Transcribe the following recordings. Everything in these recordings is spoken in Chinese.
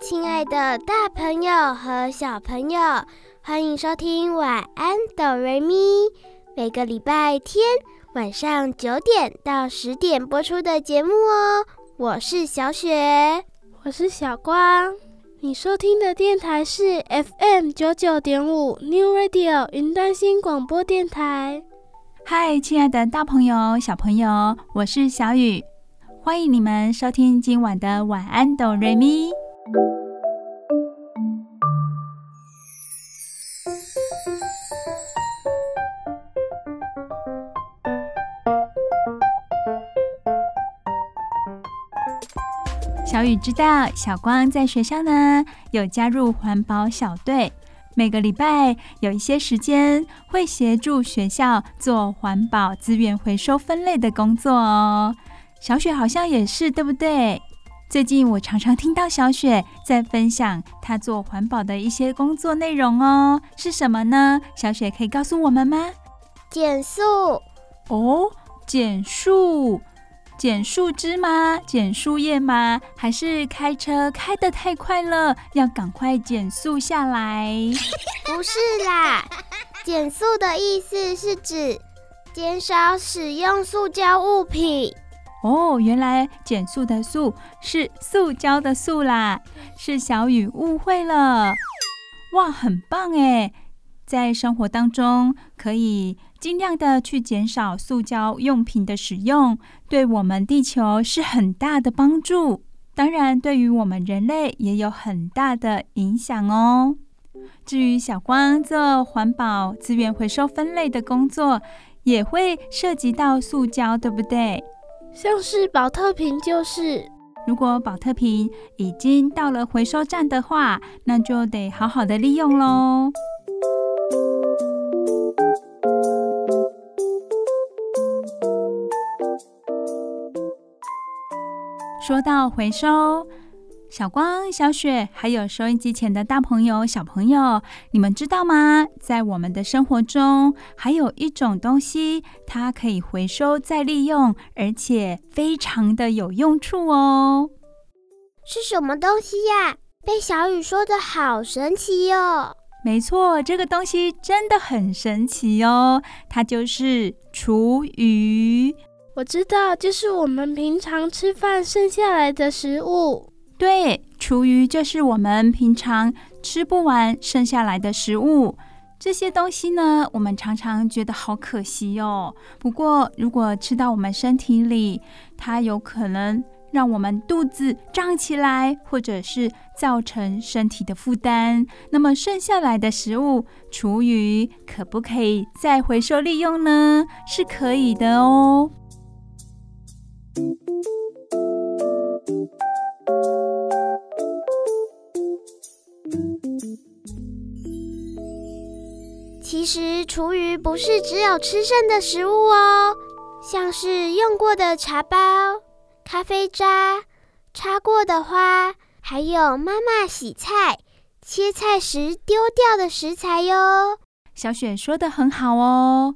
亲爱的大朋友和小朋友，欢迎收听《晚安哆瑞咪》，每个礼拜天晚上九点到十点播出的节目哦。我是小雪，我是小光。你收听的电台是 FM 九九点五 New Radio 云端新广播电台。嗨，亲爱的大朋友、小朋友，我是小雨，欢迎你们收听今晚的《晚安哆瑞咪》。小雨知道，小光在学校呢，有加入环保小队，每个礼拜有一些时间会协助学校做环保资源回收分类的工作哦。小雪好像也是，对不对？最近我常常听到小雪在分享她做环保的一些工作内容哦，是什么呢？小雪可以告诉我们吗？减速哦，减速，剪树枝吗？剪树叶吗？还是开车开得太快了，要赶快减速下来？不是啦，减速的意思是指减少使用塑胶物品。哦，原来减速的速是塑胶的塑啦，是小雨误会了。哇，很棒诶！在生活当中可以尽量的去减少塑胶用品的使用，对我们地球是很大的帮助。当然，对于我们人类也有很大的影响哦。至于小光做环保资源回收分类的工作，也会涉及到塑胶，对不对？像是宝特瓶就是，如果宝特瓶已经到了回收站的话，那就得好好的利用喽。说到回收。小光、小雪，还有收音机前的大朋友、小朋友，你们知道吗？在我们的生活中，还有一种东西，它可以回收再利用，而且非常的有用处哦。是什么东西呀？被小雨说的好神奇哟！没错，这个东西真的很神奇哦，它就是厨余。我知道，就是我们平常吃饭剩下来的食物。对，厨余就是我们平常吃不完剩下来的食物。这些东西呢，我们常常觉得好可惜哦。不过，如果吃到我们身体里，它有可能让我们肚子胀起来，或者是造成身体的负担。那么，剩下来的食物，厨余可不可以再回收利用呢？是可以的哦。其实厨余不是只有吃剩的食物哦，像是用过的茶包、咖啡渣、插过的花，还有妈妈洗菜、切菜时丢掉的食材哟。小雪说得很好哦。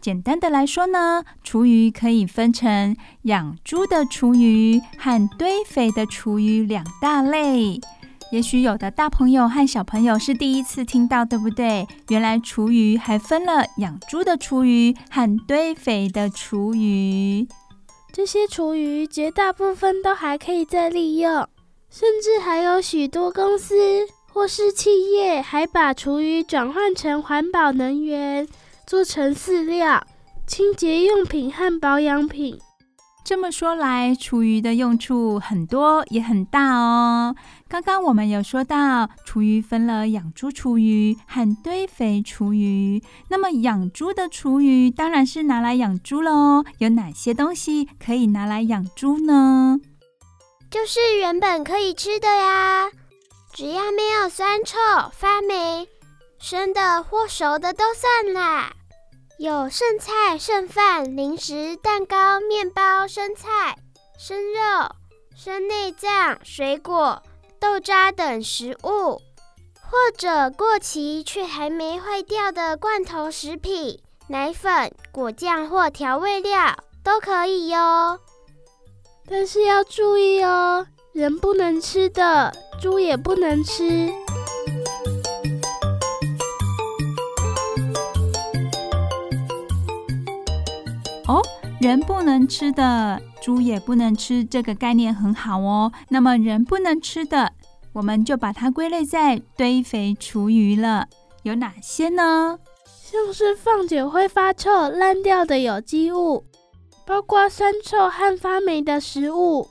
简单的来说呢，厨余可以分成养猪的厨余和堆肥的厨余两大类。也许有的大朋友和小朋友是第一次听到，对不对？原来厨余还分了养猪的厨余和堆肥的厨余。这些厨余绝大部分都还可以再利用，甚至还有许多公司或是企业还把厨余转换成环保能源，做成饲料、清洁用品和保养品。这么说来，厨余的用处很多也很大哦。刚刚我们有说到，厨余分了养猪厨余和堆肥厨余。那么养猪的厨余当然是拿来养猪喽。有哪些东西可以拿来养猪呢？就是原本可以吃的呀，只要没有酸臭、发霉，生的或熟的都算啦。有剩菜、剩饭、零食、蛋糕、面包、生菜、生肉、生内脏、水果、豆渣等食物，或者过期却还没坏掉的罐头食品、奶粉、果酱或调味料都可以哟。但是要注意哦，人不能吃的，猪也不能吃。哦，人不能吃的，猪也不能吃，这个概念很好哦。那么人不能吃的，我们就把它归类在堆肥厨余了。有哪些呢？像是放久会发臭、烂掉的有机物。包括酸臭和发霉的食物，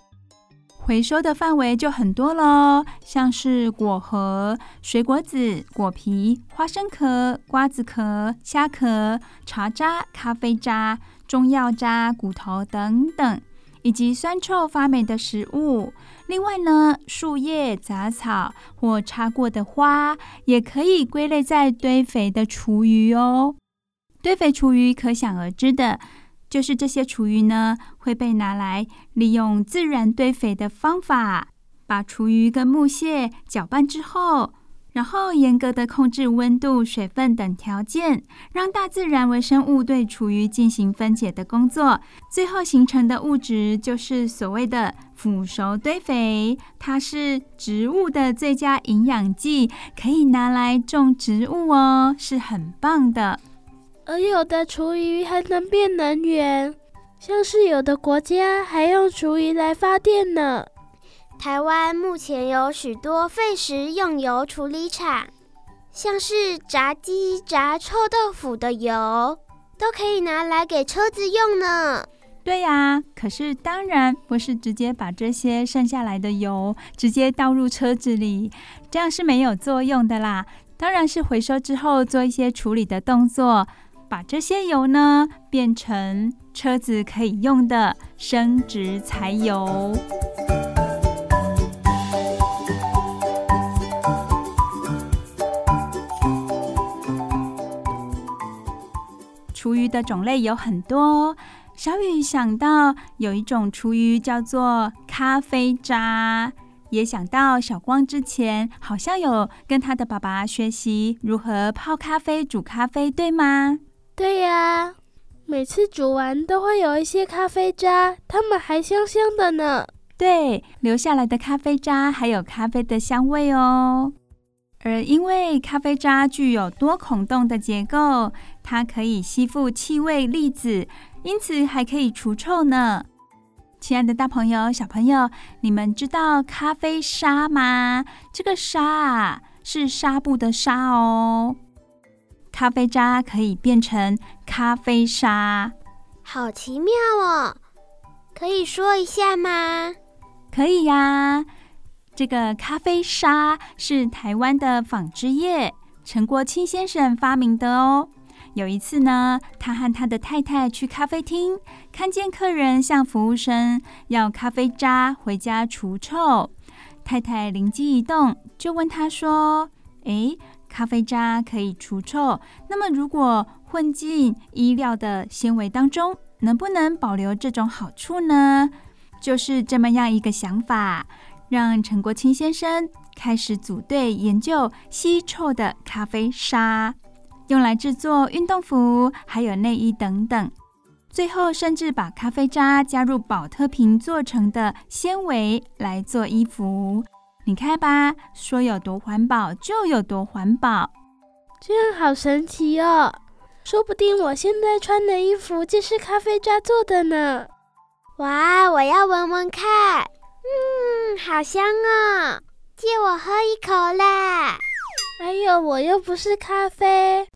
回收的范围就很多喽，像是果核、水果籽、果皮、花生壳、瓜子壳、虾壳、茶渣、咖啡渣、中药渣、骨头等等，以及酸臭发霉的食物。另外呢，树叶、杂草或插过的花，也可以归类在堆肥的厨余哦。堆肥厨余可想而知的。就是这些厨余呢，会被拿来利用自然堆肥的方法，把厨余跟木屑搅拌之后，然后严格的控制温度、水分等条件，让大自然微生物对厨余进行分解的工作，最后形成的物质就是所谓的腐熟堆肥。它是植物的最佳营养剂，可以拿来种植物哦，是很棒的。而有的厨余还能变能源，像是有的国家还用厨余来发电呢。台湾目前有许多废食用油处理厂，像是炸鸡炸臭豆腐的油，都可以拿来给车子用呢。对呀，可是当然不是直接把这些剩下来的油直接倒入车子里，这样是没有作用的啦。当然是回收之后做一些处理的动作。把这些油呢，变成车子可以用的生质柴油。厨余的种类有很多，小雨想到有一种厨余叫做咖啡渣，也想到小光之前好像有跟他的爸爸学习如何泡咖啡、煮咖啡，对吗？对呀，每次煮完都会有一些咖啡渣，它们还香香的呢。对，留下来的咖啡渣还有咖啡的香味哦。而因为咖啡渣具有多孔洞的结构，它可以吸附气味粒子，因此还可以除臭呢。亲爱的大朋友、小朋友，你们知道咖啡沙吗？这个沙啊，是纱布的纱哦。咖啡渣可以变成咖啡沙，好奇妙哦！可以说一下吗？可以呀。这个咖啡沙是台湾的纺织业陈国清先生发明的哦。有一次呢，他和他的太太去咖啡厅，看见客人向服务生要咖啡渣回家除臭，太太灵机一动，就问他说：“诶。”咖啡渣可以除臭，那么如果混进衣料的纤维当中，能不能保留这种好处呢？就是这么样一个想法，让陈国清先生开始组队研究吸臭的咖啡沙，用来制作运动服，还有内衣等等。最后甚至把咖啡渣加入保特瓶做成的纤维来做衣服。你看吧，说有多环保就有多环保，这样好神奇哦！说不定我现在穿的衣服就是咖啡渣做的呢。哇，我要闻闻看，嗯，好香哦！借我喝一口啦！哎呦，我又不是咖啡。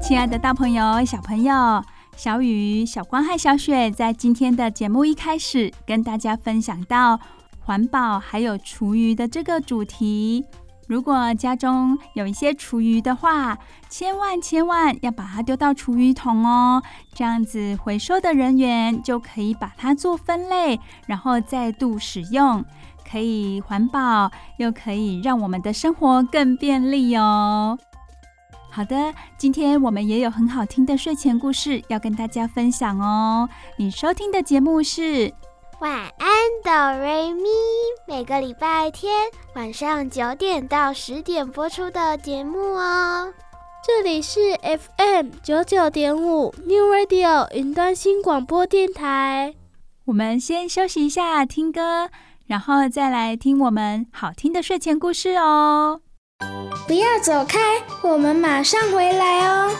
亲爱的大朋友、小朋友，小雨、小光和小雪在今天的节目一开始跟大家分享到环保还有厨余的这个主题。如果家中有一些厨余的话，千万千万要把它丢到厨余桶哦。这样子回收的人员就可以把它做分类，然后再度使用，可以环保，又可以让我们的生活更便利哦。好的，今天我们也有很好听的睡前故事要跟大家分享哦。你收听的节目是。晚安，哆瑞咪。每个礼拜天晚上九点到十点播出的节目哦。这里是 FM 九九点五 New Radio 云端新广播电台。我们先休息一下，听歌，然后再来听我们好听的睡前故事哦。不要走开，我们马上回来哦。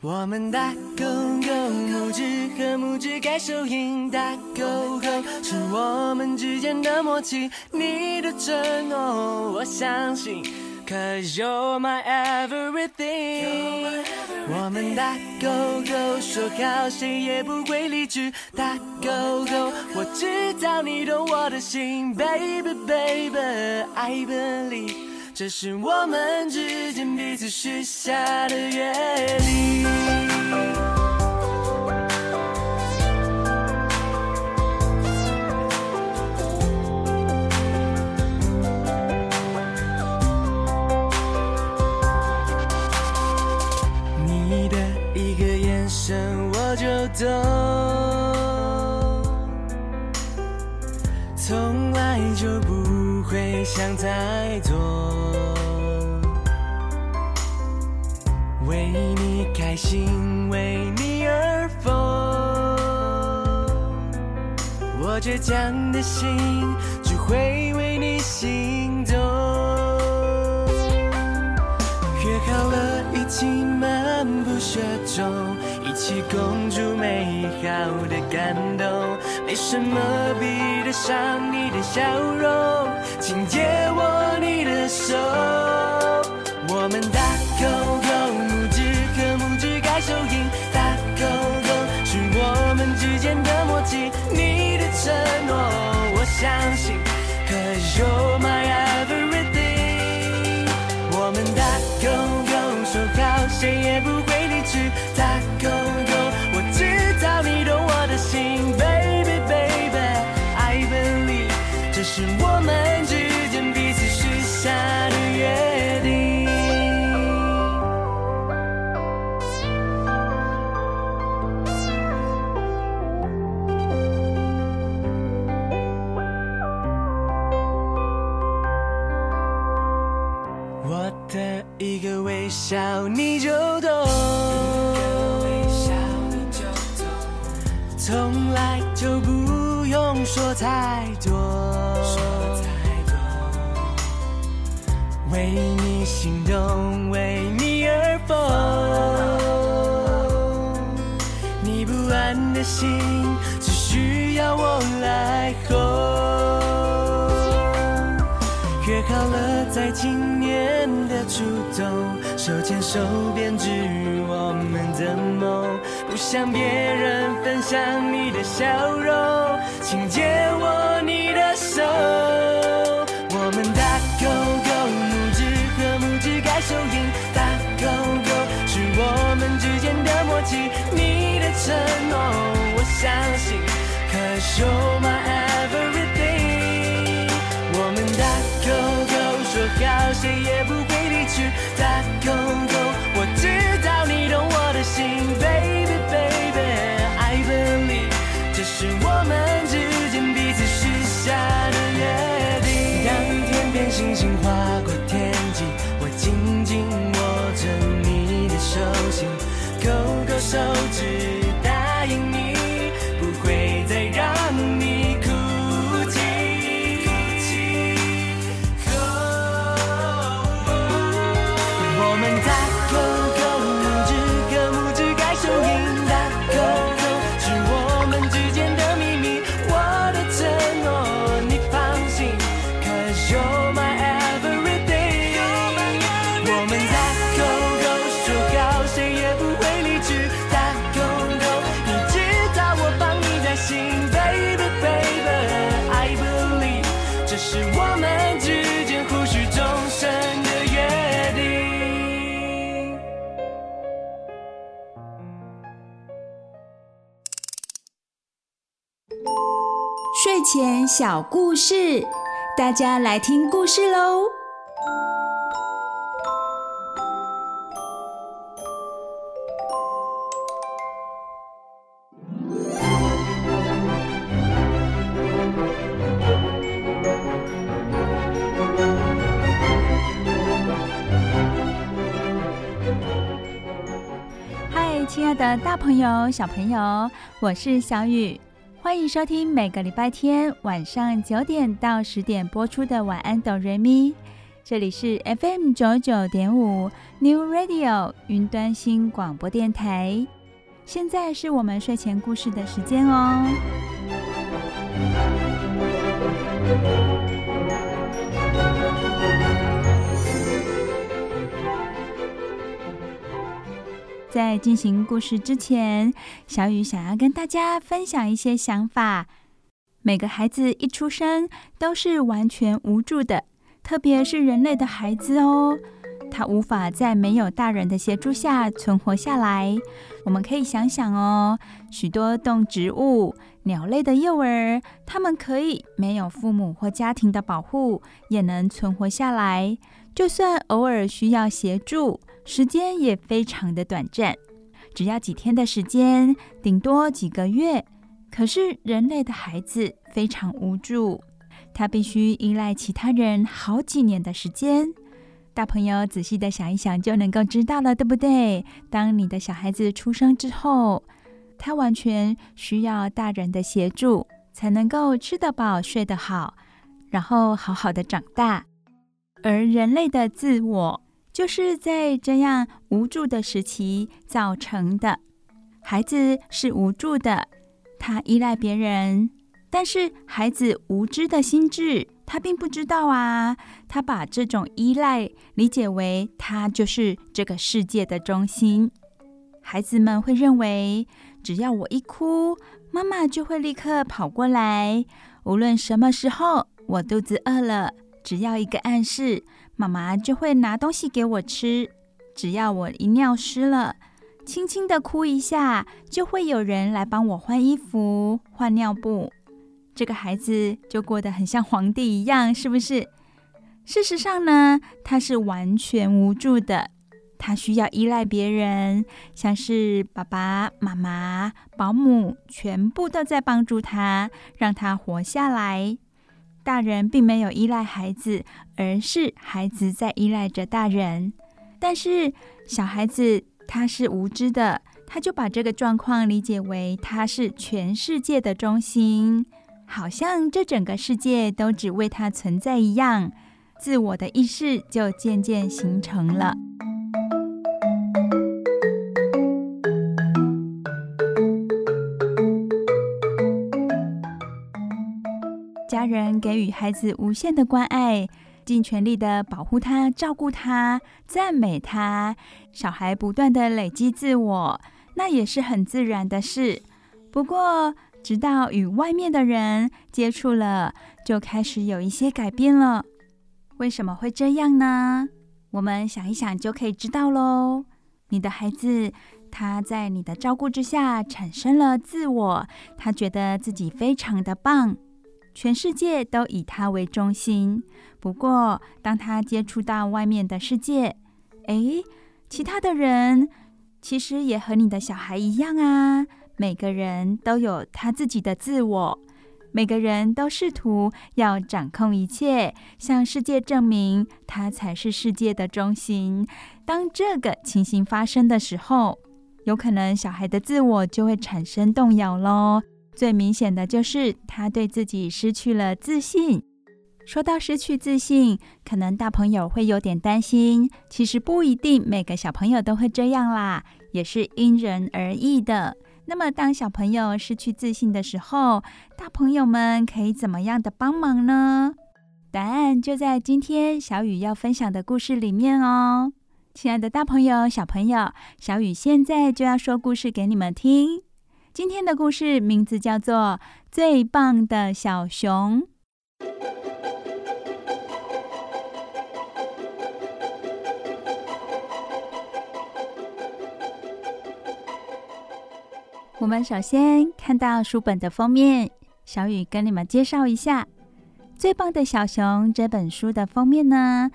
我们大狗狗，拇指和拇指盖手印，大狗狗是我们之间的默契，你的承诺我相信，Cause you're my everything。我们大狗狗说好谁也不会离去，大狗狗我知道你懂我的心，Baby Baby，I believe。这是我们之间彼此许下的约定。你的一个眼神我就懂，从来就不会想太多。为你开心，为你而疯，我倔强的心只会为你心动。约好了一起漫步雪中，一起共筑美好的感动，没什么比得上你的笑容，请借我你的手，手编织我们的梦。不想别人分享你的笑容，请借我你的手。我们大狗狗，拇指和拇指盖手印，大狗狗是我们之间的默契，你的承诺我相信，Cause you're my everything。我们大。狗狗说好，谁也不会离去。大故事，大家来听故事喽。嗨，亲爱的大朋友、小朋友，我是小雨。欢迎收听每个礼拜天晚上九点到十点播出的《晚安，哆瑞咪》。这里是 FM 九九点五 New Radio 云端新广播电台。现在是我们睡前故事的时间哦。在进行故事之前，小雨想要跟大家分享一些想法。每个孩子一出生都是完全无助的，特别是人类的孩子哦，他无法在没有大人的协助下存活下来。我们可以想想哦，许多动植物、鸟类的幼儿，他们可以没有父母或家庭的保护，也能存活下来。就算偶尔需要协助，时间也非常的短暂，只要几天的时间，顶多几个月。可是人类的孩子非常无助，他必须依赖其他人好几年的时间。大朋友仔细的想一想，就能够知道了，对不对？当你的小孩子出生之后，他完全需要大人的协助，才能够吃得饱、睡得好，然后好好的长大。而人类的自我，就是在这样无助的时期造成的。孩子是无助的，他依赖别人，但是孩子无知的心智，他并不知道啊。他把这种依赖理解为他就是这个世界的中心。孩子们会认为，只要我一哭，妈妈就会立刻跑过来。无论什么时候，我肚子饿了，只要一个暗示。妈妈就会拿东西给我吃，只要我一尿湿了，轻轻的哭一下，就会有人来帮我换衣服、换尿布。这个孩子就过得很像皇帝一样，是不是？事实上呢，他是完全无助的，他需要依赖别人，像是爸爸妈妈、保姆，全部都在帮助他，让他活下来。大人并没有依赖孩子，而是孩子在依赖着大人。但是小孩子他是无知的，他就把这个状况理解为他是全世界的中心，好像这整个世界都只为他存在一样，自我的意识就渐渐形成了。人给予孩子无限的关爱，尽全力的保护他、照顾他、赞美他。小孩不断的累积自我，那也是很自然的事。不过，直到与外面的人接触了，就开始有一些改变了。为什么会这样呢？我们想一想就可以知道喽。你的孩子，他在你的照顾之下产生了自我，他觉得自己非常的棒。全世界都以他为中心。不过，当他接触到外面的世界，诶，其他的人其实也和你的小孩一样啊。每个人都有他自己的自我，每个人都试图要掌控一切，向世界证明他才是世界的中心。当这个情形发生的时候，有可能小孩的自我就会产生动摇喽。最明显的就是他对自己失去了自信。说到失去自信，可能大朋友会有点担心。其实不一定每个小朋友都会这样啦，也是因人而异的。那么，当小朋友失去自信的时候，大朋友们可以怎么样的帮忙呢？答案就在今天小雨要分享的故事里面哦。亲爱的大朋友、小朋友，小雨现在就要说故事给你们听。今天的故事名字叫做《最棒的小熊》。我们首先看到书本的封面，小雨跟你们介绍一下《最棒的小熊》这本书的封面呢，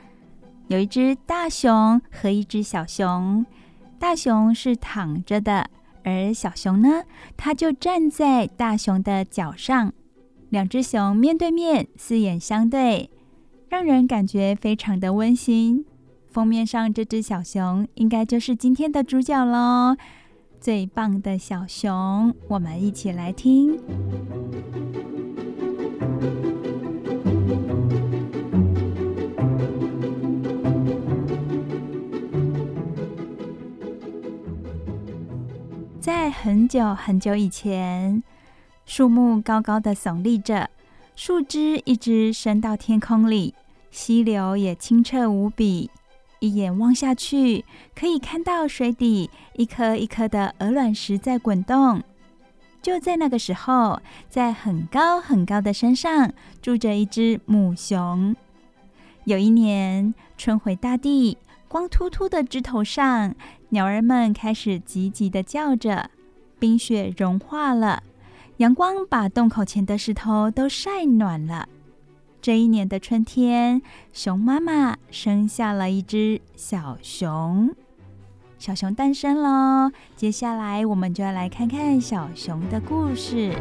有一只大熊和一只小熊。大熊是躺着的，而小熊呢，它就站在大熊的脚上。两只熊面对面，四眼相对，让人感觉非常的温馨。封面上这只小熊，应该就是今天的主角喽。最棒的小熊，我们一起来听。在很久很久以前，树木高高的耸立着，树枝一直伸到天空里，溪流也清澈无比。一眼望下去，可以看到水底一颗一颗的鹅卵石在滚动。就在那个时候，在很高很高的山上住着一只母熊。有一年，春回大地，光秃秃的枝头上，鸟儿们开始急急地叫着。冰雪融化了，阳光把洞口前的石头都晒暖了。这一年的春天，熊妈妈生下了一只小熊，小熊诞生喽。接下来，我们就要来看看小熊的故事。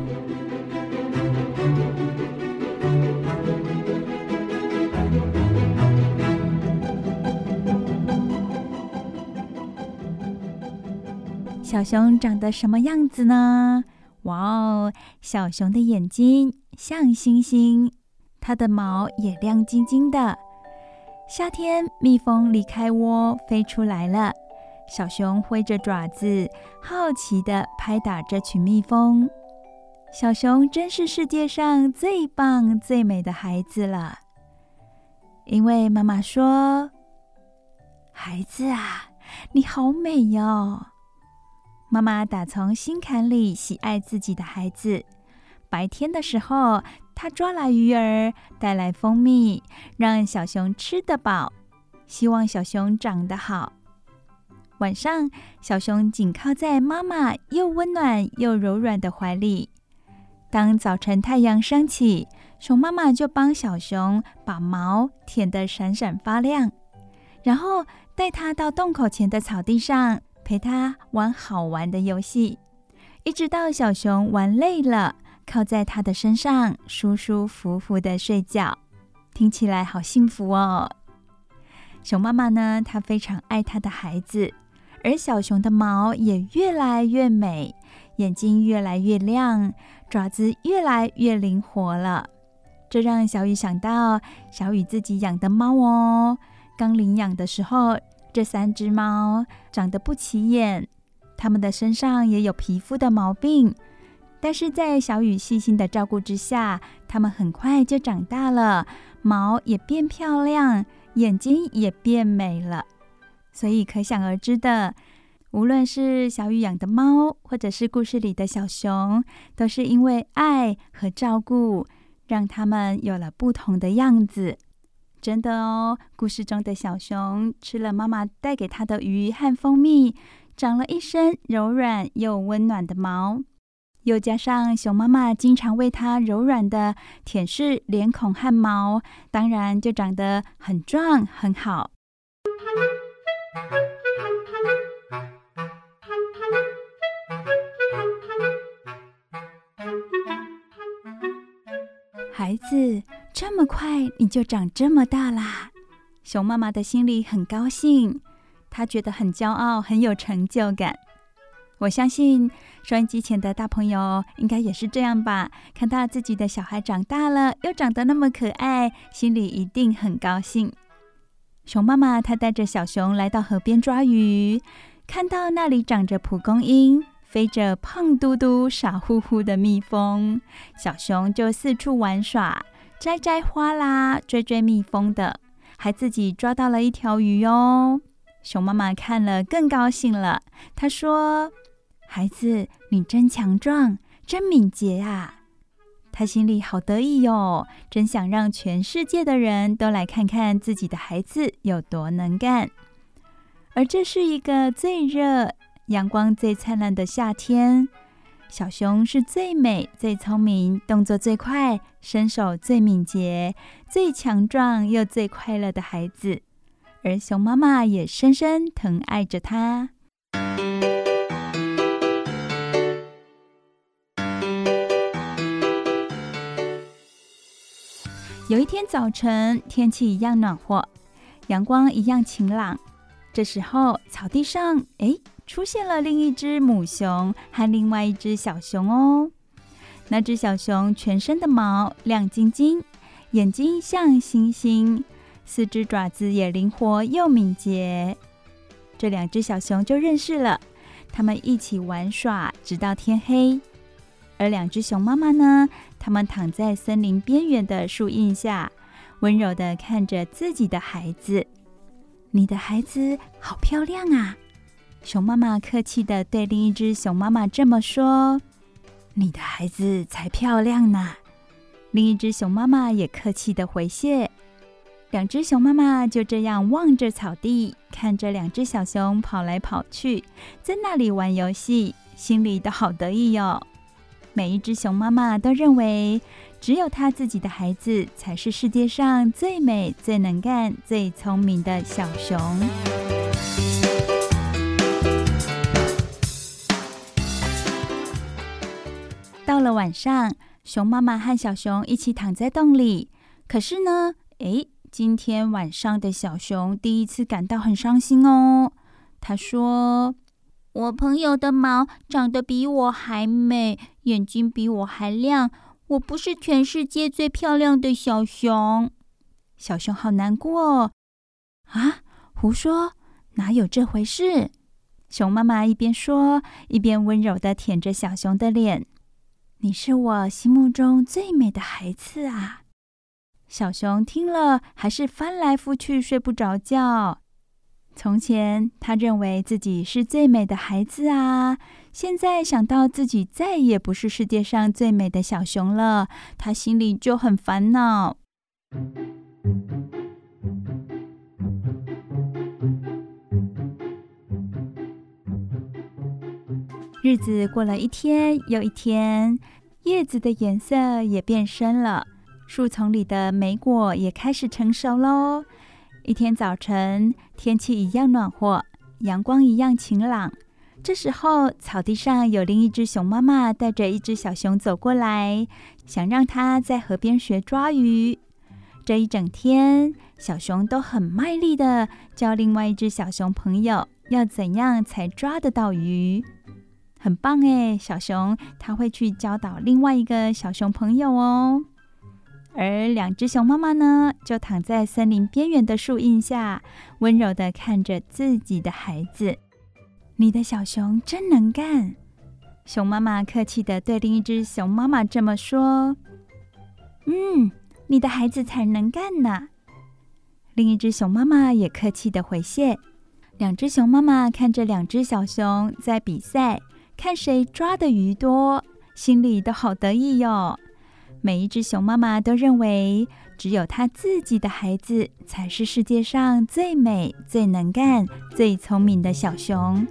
小熊长得什么样子呢？哇哦，小熊的眼睛像星星。它的毛也亮晶晶的。夏天，蜜蜂离开窝飞出来了，小熊挥着爪子，好奇地拍打这群蜜蜂。小熊真是世界上最棒、最美的孩子了，因为妈妈说：“孩子啊，你好美哟！”妈妈打从心坎里喜爱自己的孩子。白天的时候，她抓来鱼儿，带来蜂蜜，让小熊吃得饱，希望小熊长得好。晚上，小熊紧靠在妈妈又温暖又柔软的怀里。当早晨太阳升起，熊妈妈就帮小熊把毛舔得闪闪发亮，然后带它到洞口前的草地上，陪他玩好玩的游戏，一直到小熊玩累了。靠在他的身上，舒舒服服的睡觉，听起来好幸福哦。熊妈妈呢，她非常爱她的孩子，而小熊的毛也越来越美，眼睛越来越亮，爪子越来越灵活了。这让小雨想到小雨自己养的猫哦。刚领养的时候，这三只猫长得不起眼，它们的身上也有皮肤的毛病。但是在小雨细心的照顾之下，它们很快就长大了，毛也变漂亮，眼睛也变美了。所以可想而知的，无论是小雨养的猫，或者是故事里的小熊，都是因为爱和照顾，让它们有了不同的样子。真的哦，故事中的小熊吃了妈妈带给它的鱼和蜂蜜，长了一身柔软又温暖的毛。又加上熊妈妈经常为它柔软的舔舐脸孔和毛，当然就长得很壮很好。孩子，这么快你就长这么大啦！熊妈妈的心里很高兴，她觉得很骄傲，很有成就感。我相信收音机前的大朋友应该也是这样吧？看到自己的小孩长大了，又长得那么可爱，心里一定很高兴。熊妈妈她带着小熊来到河边抓鱼，看到那里长着蒲公英，飞着胖嘟嘟、傻乎乎的蜜蜂，小熊就四处玩耍，摘摘花啦，追追蜜蜂的，还自己抓到了一条鱼哦。熊妈妈看了更高兴了，她说。孩子，你真强壮，真敏捷啊！他心里好得意哟，真想让全世界的人都来看看自己的孩子有多能干。而这是一个最热、阳光最灿烂的夏天，小熊是最美、最聪明、动作最快、身手最敏捷、最强壮又最快乐的孩子，而熊妈妈也深深疼爱着它。有一天早晨，天气一样暖和，阳光一样晴朗。这时候，草地上，哎，出现了另一只母熊和另外一只小熊哦。那只小熊全身的毛亮晶晶，眼睛像星星，四只爪子也灵活又敏捷。这两只小熊就认识了，它们一起玩耍，直到天黑。而两只熊妈妈呢？它们躺在森林边缘的树荫下，温柔地看着自己的孩子。你的孩子好漂亮啊！熊妈妈客气地对另一只熊妈妈这么说：“你的孩子才漂亮呢。”另一只熊妈妈也客气地回谢。两只熊妈妈就这样望着草地，看着两只小熊跑来跑去，在那里玩游戏，心里都好得意哟。每一只熊妈妈都认为，只有他自己的孩子才是世界上最美、最能干、最聪明的小熊。到了晚上，熊妈妈和小熊一起躺在洞里。可是呢，诶，今天晚上的小熊第一次感到很伤心哦。他说：“我朋友的毛长得比我还美，眼睛比我还亮。”我不是全世界最漂亮的小熊，小熊好难过。啊！胡说，哪有这回事？熊妈妈一边说，一边温柔的舔着小熊的脸。你是我心目中最美的孩子啊！小熊听了，还是翻来覆去睡不着觉。从前，他认为自己是最美的孩子啊。现在想到自己再也不是世界上最美的小熊了，他心里就很烦恼。日子过了一天又一天，叶子的颜色也变深了，树丛里的莓果也开始成熟喽。一天早晨，天气一样暖和，阳光一样晴朗。这时候，草地上有另一只熊妈妈带着一只小熊走过来，想让它在河边学抓鱼。这一整天，小熊都很卖力地教另外一只小熊朋友要怎样才抓得到鱼。很棒哎，小熊它会去教导另外一个小熊朋友哦。而两只熊妈妈呢，就躺在森林边缘的树荫下，温柔地看着自己的孩子。你的小熊真能干，熊妈妈客气地对另一只熊妈妈这么说：“嗯，你的孩子才能干呢。”另一只熊妈妈也客气地回谢。两只熊妈妈看着两只小熊在比赛，看谁抓的鱼多，心里都好得意哟。每一只熊妈妈都认为，只有她自己的孩子才是世界上最美、最能干、最聪明的小熊。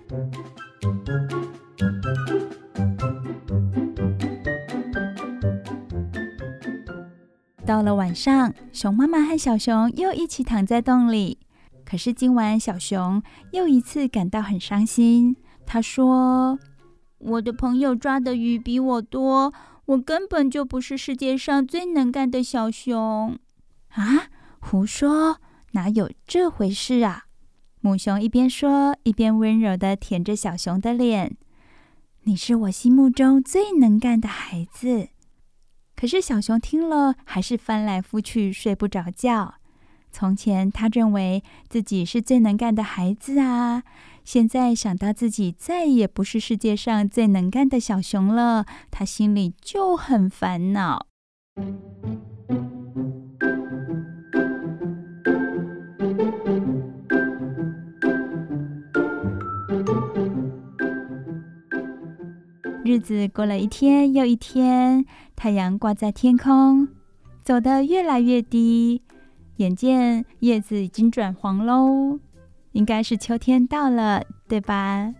到了晚上，熊妈妈和小熊又一起躺在洞里。可是今晚，小熊又一次感到很伤心。他说：“我的朋友抓的鱼比我多。”我根本就不是世界上最能干的小熊啊！胡说，哪有这回事啊？母熊一边说，一边温柔地舔着小熊的脸。你是我心目中最能干的孩子。可是小熊听了，还是翻来覆去睡不着觉。从前，他认为自己是最能干的孩子啊。现在想到自己再也不是世界上最能干的小熊了，他心里就很烦恼。日子过了一天又一天，太阳挂在天空，走得越来越低，眼见叶子已经转黄喽。应该是秋天到了，对吧？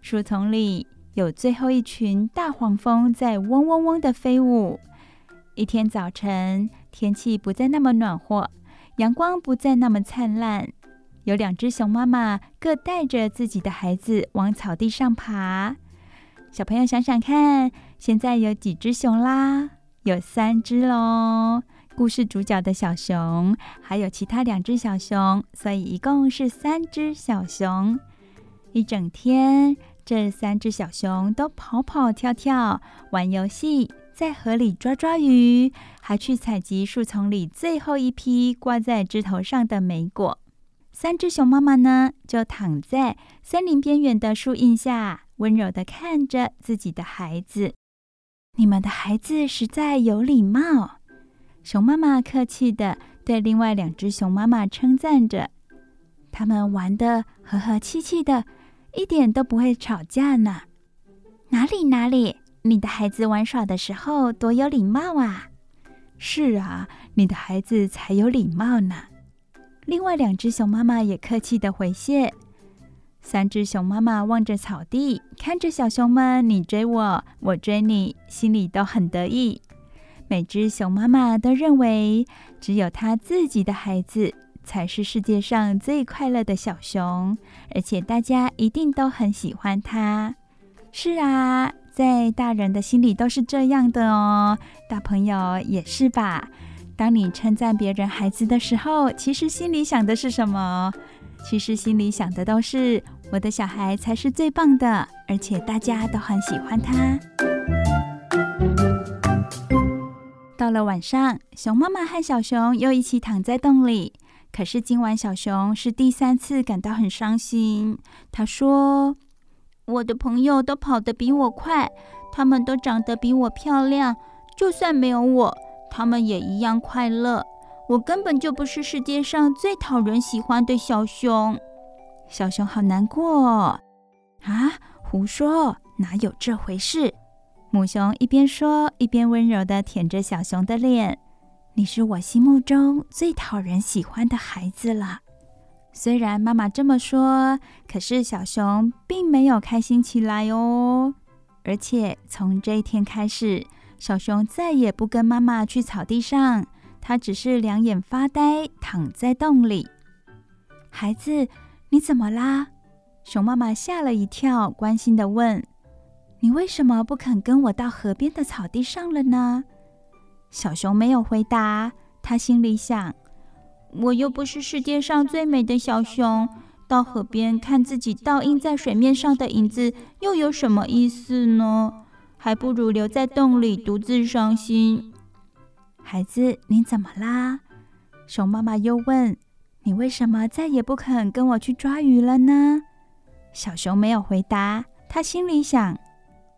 树丛里有最后一群大黄蜂在嗡嗡嗡的飞舞。一天早晨，天气不再那么暖和，阳光不再那么灿烂。有两只熊妈妈各带着自己的孩子往草地上爬。小朋友想想看，现在有几只熊啦？有三只喽。故事主角的小熊，还有其他两只小熊，所以一共是三只小熊。一整天，这三只小熊都跑跑跳跳，玩游戏，在河里抓抓鱼，还去采集树丛里最后一批挂在枝头上的莓果。三只熊妈妈呢，就躺在森林边缘的树荫下，温柔地看着自己的孩子。你们的孩子实在有礼貌。熊妈妈客气地对另外两只熊妈妈称赞着：“他们玩得和和气气的，一点都不会吵架呢。”“哪里哪里，你的孩子玩耍的时候多有礼貌啊！”“是啊，你的孩子才有礼貌呢。”另外两只熊妈妈也客气地回谢。三只熊妈妈望着草地，看着小熊们你追我，我追你，心里都很得意。每只熊妈妈都认为，只有它自己的孩子才是世界上最快乐的小熊，而且大家一定都很喜欢它。是啊，在大人的心里都是这样的哦，大朋友也是吧？当你称赞别人孩子的时候，其实心里想的是什么？其实心里想的都是我的小孩才是最棒的，而且大家都很喜欢他。到了晚上，熊妈妈和小熊又一起躺在洞里。可是今晚小熊是第三次感到很伤心。他说：“我的朋友都跑得比我快，他们都长得比我漂亮，就算没有我，他们也一样快乐。我根本就不是世界上最讨人喜欢的小熊。”小熊好难过。啊，胡说，哪有这回事？母熊一边说，一边温柔地舔着小熊的脸。你是我心目中最讨人喜欢的孩子了。虽然妈妈这么说，可是小熊并没有开心起来哦。而且从这一天开始，小熊再也不跟妈妈去草地上，它只是两眼发呆，躺在洞里。孩子，你怎么啦？熊妈妈吓了一跳，关心地问。你为什么不肯跟我到河边的草地上了呢？小熊没有回答，他心里想：我又不是世界上最美的小熊，到河边看自己倒映在水面上的影子，又有什么意思呢？还不如留在洞里独自伤心。孩子，你怎么啦？熊妈妈又问：你为什么再也不肯跟我去抓鱼了呢？小熊没有回答，他心里想。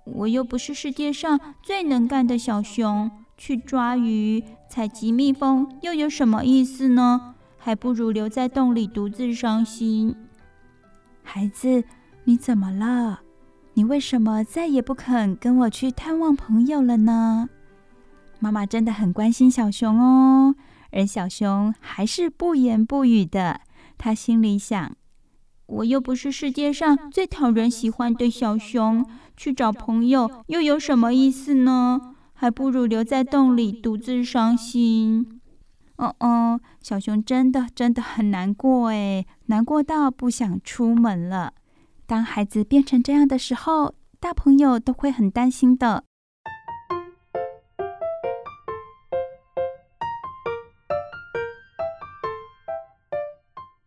我又不是世界上最能干的小熊，去抓鱼、采集蜜蜂又有什么意思呢？还不如留在洞里独自伤心。孩子，你怎么了？你为什么再也不肯跟我去探望朋友了呢？妈妈真的很关心小熊哦，而小熊还是不言不语的。他心里想。我又不是世界上最讨人喜欢的小熊，去找朋友又有什么意思呢？还不如留在洞里独自伤心。哦哦，小熊真的真的很难过哎，难过到不想出门了。当孩子变成这样的时候，大朋友都会很担心的。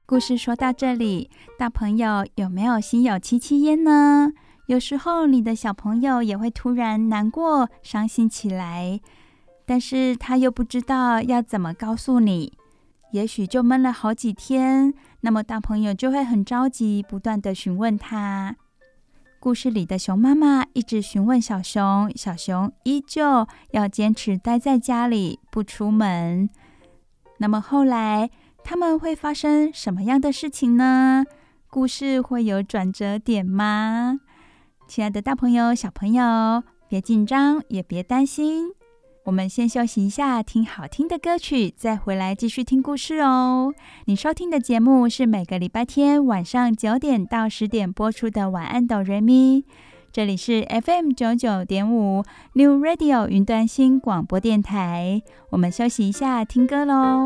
故事说到这里，大朋友有没有心有戚戚焉呢？有时候你的小朋友也会突然难过、伤心起来，但是他又不知道要怎么告诉你，也许就闷了好几天。那么大朋友就会很着急，不断地询问他。故事里的熊妈妈一直询问小熊，小熊依旧要坚持待在家里不出门。那么后来，他们会发生什么样的事情呢？故事会有转折点吗？亲爱的大朋友、小朋友，别紧张，也别担心。我们先休息一下，听好听的歌曲，再回来继续听故事哦。你收听的节目是每个礼拜天晚上九点到十点播出的《晚安，哆瑞咪》。这里是 FM 九九点五 New Radio 云端新广播电台。我们休息一下，听歌喽。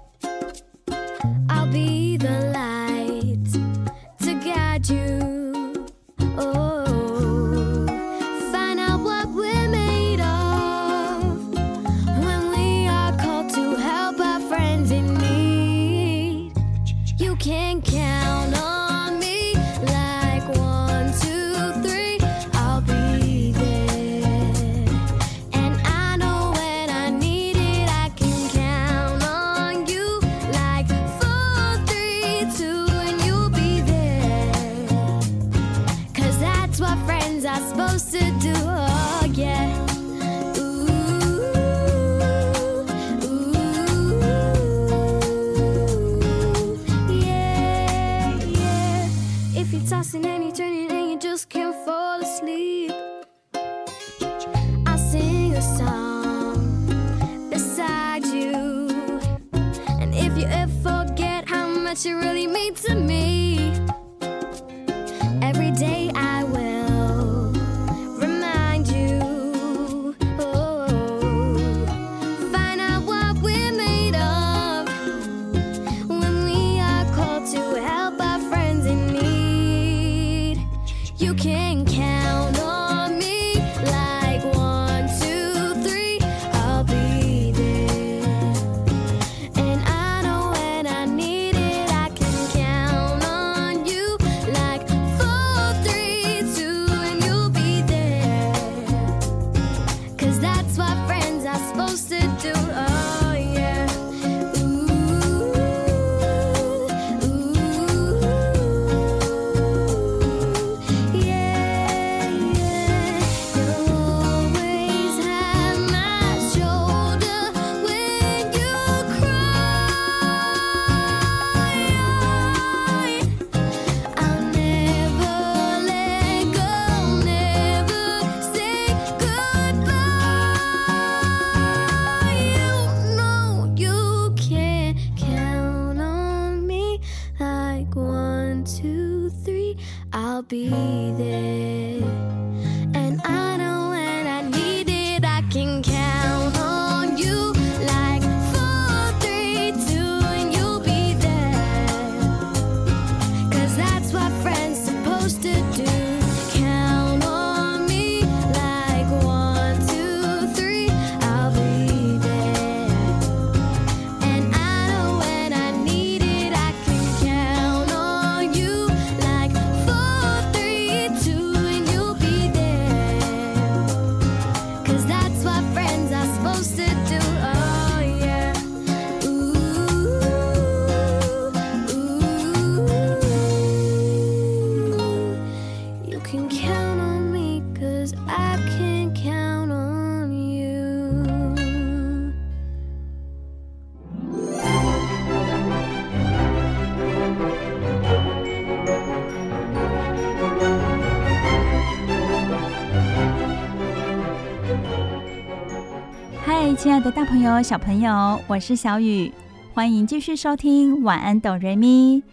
的大朋友、小朋友，我是小雨，欢迎继续收听《晚安，哆瑞咪》。《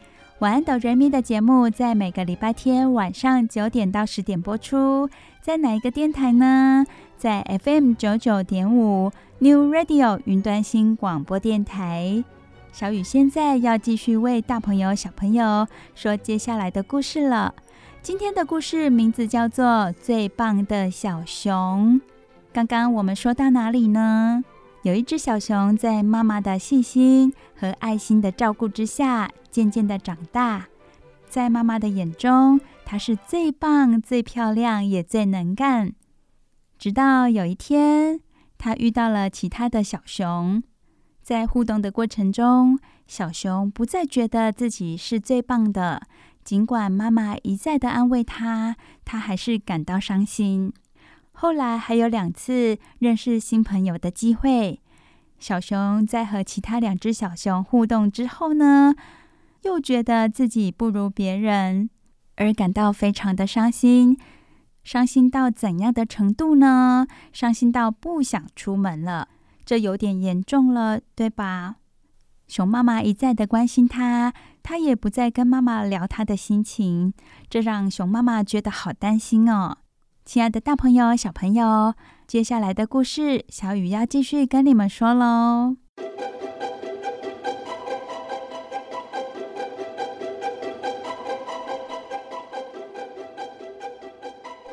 晚安，哆瑞咪》的节目在每个礼拜天晚上九点到十点播出，在哪一个电台呢？在 FM 九九点五 New Radio 云端新广播电台。小雨现在要继续为大朋友、小朋友说接下来的故事了。今天的故事名字叫做《最棒的小熊》。刚刚我们说到哪里呢？有一只小熊在妈妈的细心和爱心的照顾之下，渐渐的长大。在妈妈的眼中，它是最棒、最漂亮，也最能干。直到有一天，它遇到了其他的小熊，在互动的过程中，小熊不再觉得自己是最棒的，尽管妈妈一再的安慰他，他还是感到伤心。后来还有两次认识新朋友的机会，小熊在和其他两只小熊互动之后呢，又觉得自己不如别人，而感到非常的伤心。伤心到怎样的程度呢？伤心到不想出门了，这有点严重了，对吧？熊妈妈一再的关心他，他也不再跟妈妈聊他的心情，这让熊妈妈觉得好担心哦。亲爱的大朋友、小朋友，接下来的故事，小雨要继续跟你们说喽。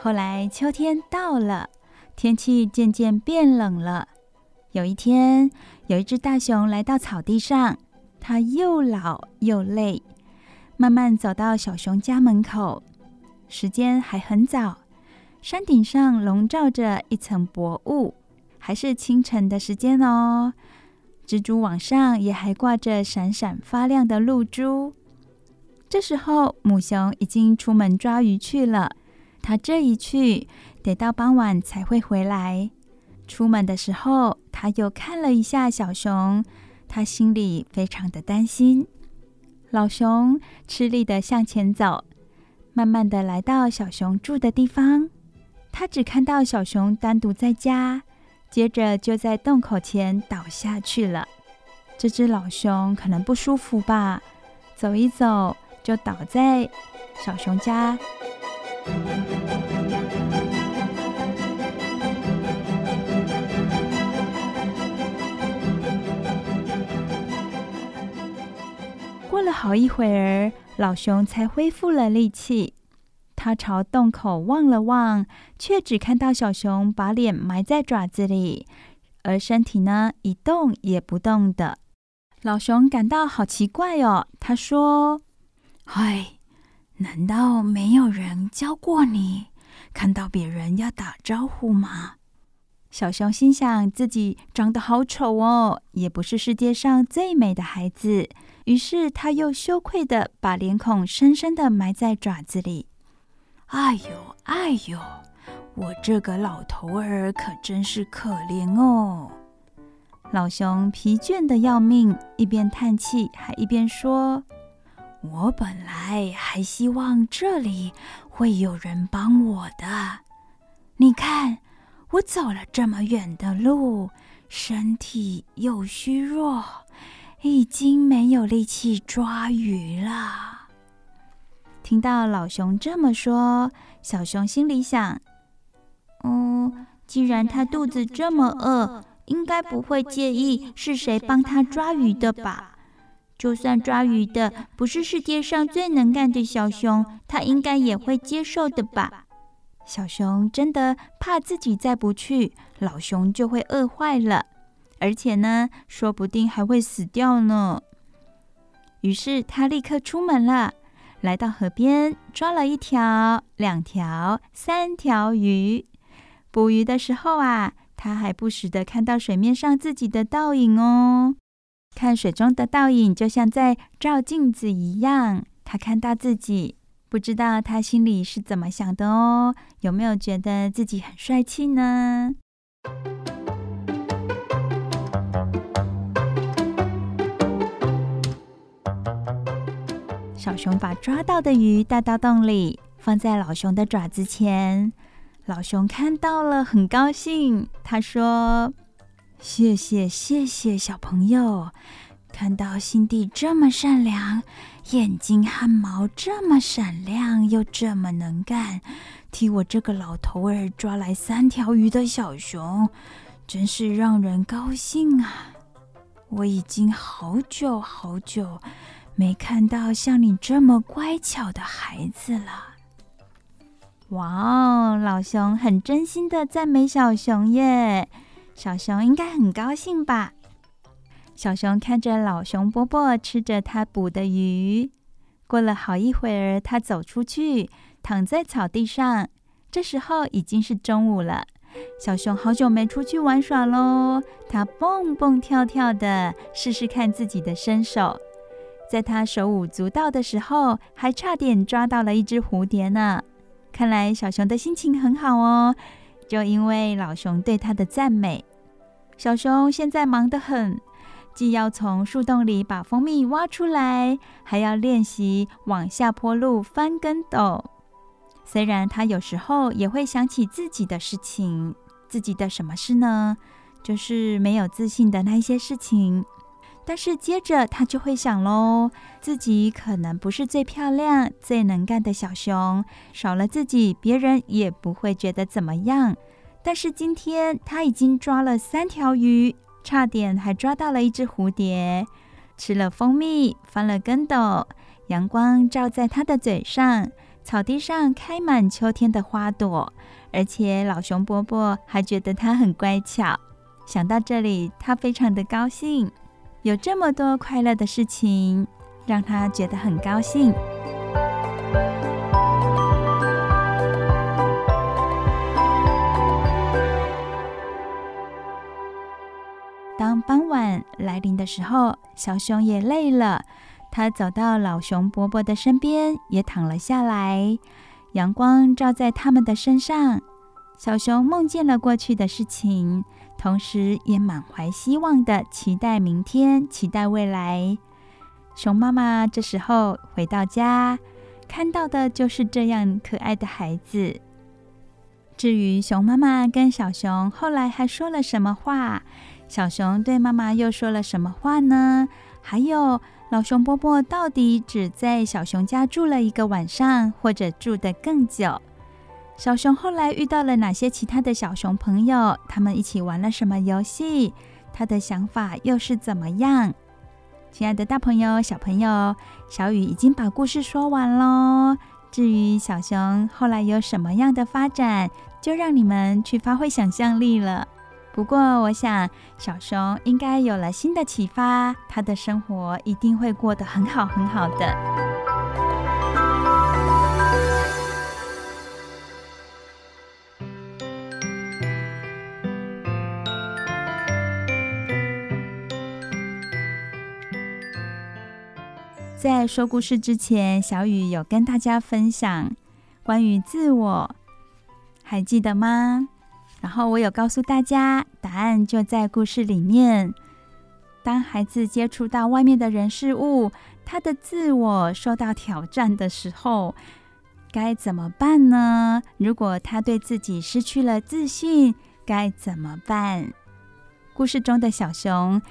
后来秋天到了，天气渐渐变冷了。有一天，有一只大熊来到草地上，它又老又累，慢慢走到小熊家门口。时间还很早，山顶上笼罩着一层薄雾，还是清晨的时间哦。蜘蛛网上也还挂着闪闪发亮的露珠。这时候，母熊已经出门抓鱼去了。它这一去，得到傍晚才会回来。出门的时候，他又看了一下小熊，他心里非常的担心。老熊吃力的向前走，慢慢的来到小熊住的地方。他只看到小熊单独在家，接着就在洞口前倒下去了。这只老熊可能不舒服吧，走一走就倒在小熊家。过了好一会儿，老熊才恢复了力气。他朝洞口望了望，却只看到小熊把脸埋在爪子里，而身体呢，一动也不动的。老熊感到好奇怪哦，他说：“嗨。”难道没有人教过你看到别人要打招呼吗？小熊心想自己长得好丑哦，也不是世界上最美的孩子。于是他又羞愧的把脸孔深深的埋在爪子里。哎呦哎呦，我这个老头儿可真是可怜哦！老熊疲倦的要命，一边叹气还一边说。我本来还希望这里会有人帮我的。你看，我走了这么远的路，身体又虚弱，已经没有力气抓鱼了。听到老熊这么说，小熊心里想：嗯，既然他肚子这么饿，应该不会介意是谁帮他抓鱼的吧？就算抓鱼的不是世界上最能干的小熊，他应该也会接受的吧？小熊真的怕自己再不去，老熊就会饿坏了，而且呢，说不定还会死掉呢。于是他立刻出门了，来到河边，抓了一条、两条、三条鱼。捕鱼的时候啊，他还不时地看到水面上自己的倒影哦。看水中的倒影，就像在照镜子一样。他看到自己，不知道他心里是怎么想的哦？有没有觉得自己很帅气呢？小熊把抓到的鱼带到洞里，放在老熊的爪子前。老熊看到了，很高兴。他说。谢谢谢谢小朋友，看到心地这么善良，眼睛和毛这么闪亮，又这么能干，替我这个老头儿抓来三条鱼的小熊，真是让人高兴啊！我已经好久好久没看到像你这么乖巧的孩子了。哇哦，老熊很真心的赞美小熊耶。小熊应该很高兴吧？小熊看着老熊伯伯吃着他捕的鱼。过了好一会儿，他走出去，躺在草地上。这时候已经是中午了。小熊好久没出去玩耍喽，他蹦蹦跳跳的，试试看自己的身手。在他手舞足蹈的时候，还差点抓到了一只蝴蝶呢。看来小熊的心情很好哦，就因为老熊对他的赞美。小熊现在忙得很，既要从树洞里把蜂蜜挖出来，还要练习往下坡路翻跟斗。虽然他有时候也会想起自己的事情，自己的什么事呢？就是没有自信的那些事情。但是接着他就会想喽，自己可能不是最漂亮、最能干的小熊，少了自己，别人也不会觉得怎么样。但是今天他已经抓了三条鱼，差点还抓到了一只蝴蝶，吃了蜂蜜，翻了跟斗，阳光照在他的嘴上，草地上开满秋天的花朵，而且老熊伯伯还觉得他很乖巧。想到这里，他非常的高兴。有这么多快乐的事情，让他觉得很高兴。当傍晚来临的时候，小熊也累了，他走到老熊伯伯的身边，也躺了下来。阳光照在他们的身上，小熊梦见了过去的事情。同时，也满怀希望的期待明天，期待未来。熊妈妈这时候回到家，看到的就是这样可爱的孩子。至于熊妈妈跟小熊后来还说了什么话，小熊对妈妈又说了什么话呢？还有，老熊伯伯到底只在小熊家住了一个晚上，或者住得更久？小熊后来遇到了哪些其他的小熊朋友？他们一起玩了什么游戏？他的想法又是怎么样？亲爱的大朋友、小朋友，小雨已经把故事说完喽。至于小熊后来有什么样的发展，就让你们去发挥想象力了。不过，我想小熊应该有了新的启发，他的生活一定会过得很好很好的。在说故事之前，小雨有跟大家分享关于自我，还记得吗？然后我有告诉大家，答案就在故事里面。当孩子接触到外面的人事物，他的自我受到挑战的时候，该怎么办呢？如果他对自己失去了自信，该怎么办？故事中的小熊。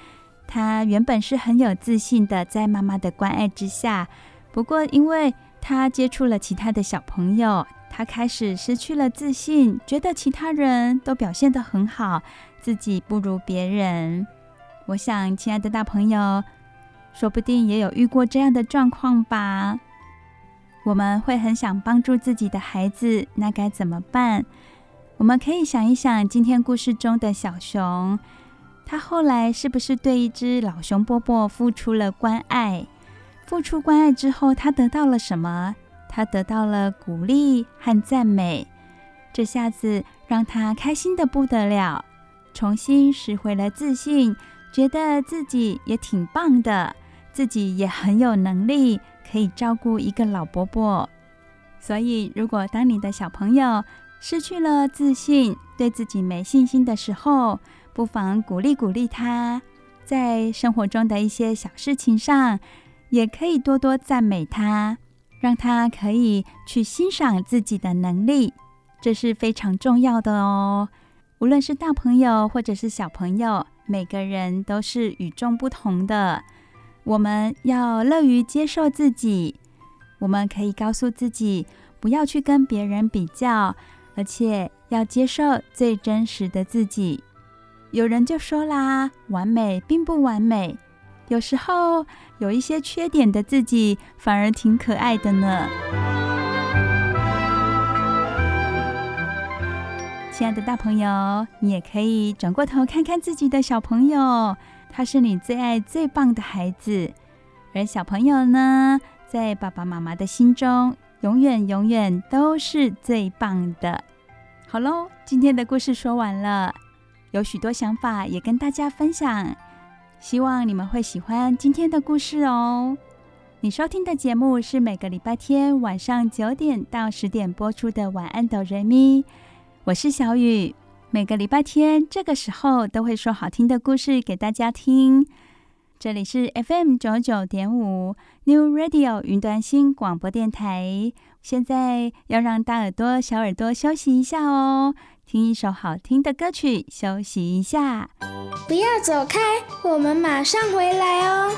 他原本是很有自信的，在妈妈的关爱之下。不过，因为他接触了其他的小朋友，他开始失去了自信，觉得其他人都表现得很好，自己不如别人。我想，亲爱的大朋友，说不定也有遇过这样的状况吧？我们会很想帮助自己的孩子，那该怎么办？我们可以想一想，今天故事中的小熊。他后来是不是对一只老熊伯伯付出了关爱？付出关爱之后，他得到了什么？他得到了鼓励和赞美，这下子让他开心得不得了，重新拾回了自信，觉得自己也挺棒的，自己也很有能力，可以照顾一个老伯伯。所以，如果当你的小朋友失去了自信，对自己没信心的时候，不妨鼓励鼓励他，在生活中的一些小事情上，也可以多多赞美他，让他可以去欣赏自己的能力，这是非常重要的哦。无论是大朋友或者是小朋友，每个人都是与众不同的。我们要乐于接受自己，我们可以告诉自己，不要去跟别人比较，而且要接受最真实的自己。有人就说啦，完美并不完美，有时候有一些缺点的自己反而挺可爱的呢。亲爱的大朋友，你也可以转过头看看自己的小朋友，他是你最爱最棒的孩子，而小朋友呢，在爸爸妈妈的心中，永远永远都是最棒的。好喽，今天的故事说完了。有许多想法也跟大家分享，希望你们会喜欢今天的故事哦。你收听的节目是每个礼拜天晚上九点到十点播出的《晚安，哆瑞咪》，我是小雨。每个礼拜天这个时候都会说好听的故事给大家听。这里是 FM 九九点五 New Radio 云端新广播电台。现在要让大耳朵、小耳朵休息一下哦，听一首好听的歌曲，休息一下。不要走开，我们马上回来哦。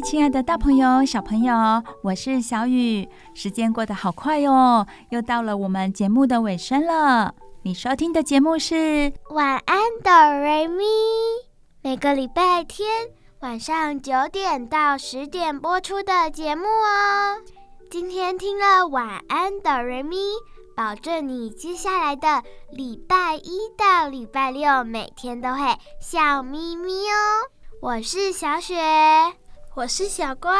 亲爱的大朋友、小朋友，我是小雨。时间过得好快哦，又到了我们节目的尾声了。你收听的节目是《晚安，哆瑞咪》，每个礼拜天晚上九点到十点播出的节目哦。今天听了《晚安，哆瑞咪》，保证你接下来的礼拜一到礼拜六每天都会笑眯眯哦。我是小雪。我是小光，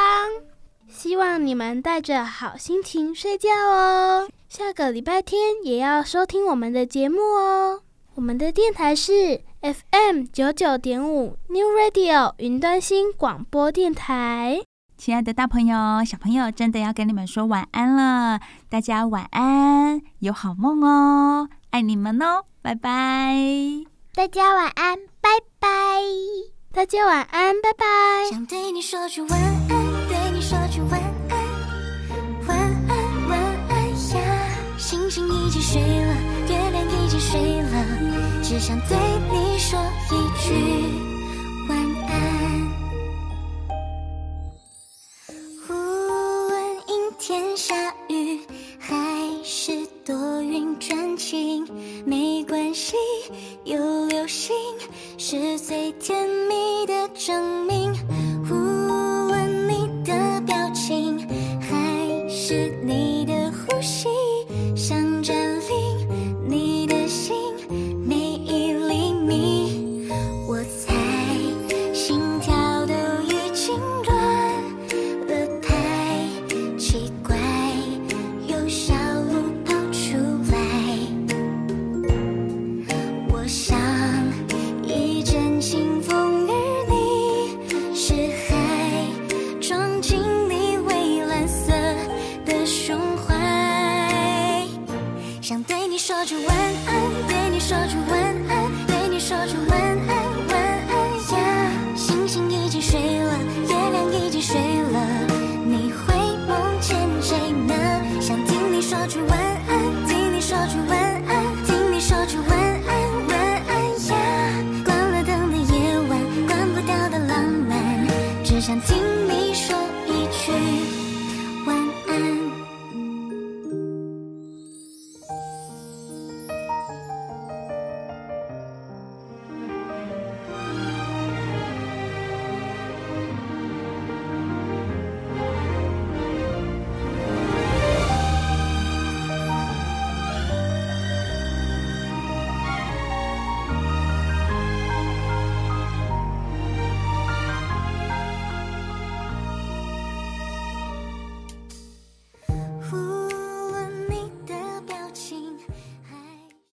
希望你们带着好心情睡觉哦。下个礼拜天也要收听我们的节目哦。我们的电台是 FM 九九点五 New Radio 云端新广播电台。亲爱的大朋友、小朋友，真的要跟你们说晚安了。大家晚安，有好梦哦，爱你们哦，拜拜。大家晚安，拜拜。大家晚安拜拜。想对你说句晚安对你说句晚安。晚安晚安呀星星已经睡了月亮已经睡了只想对你说一句晚安。无论阴天下雨还是多云转晴没关系有流星是最甜生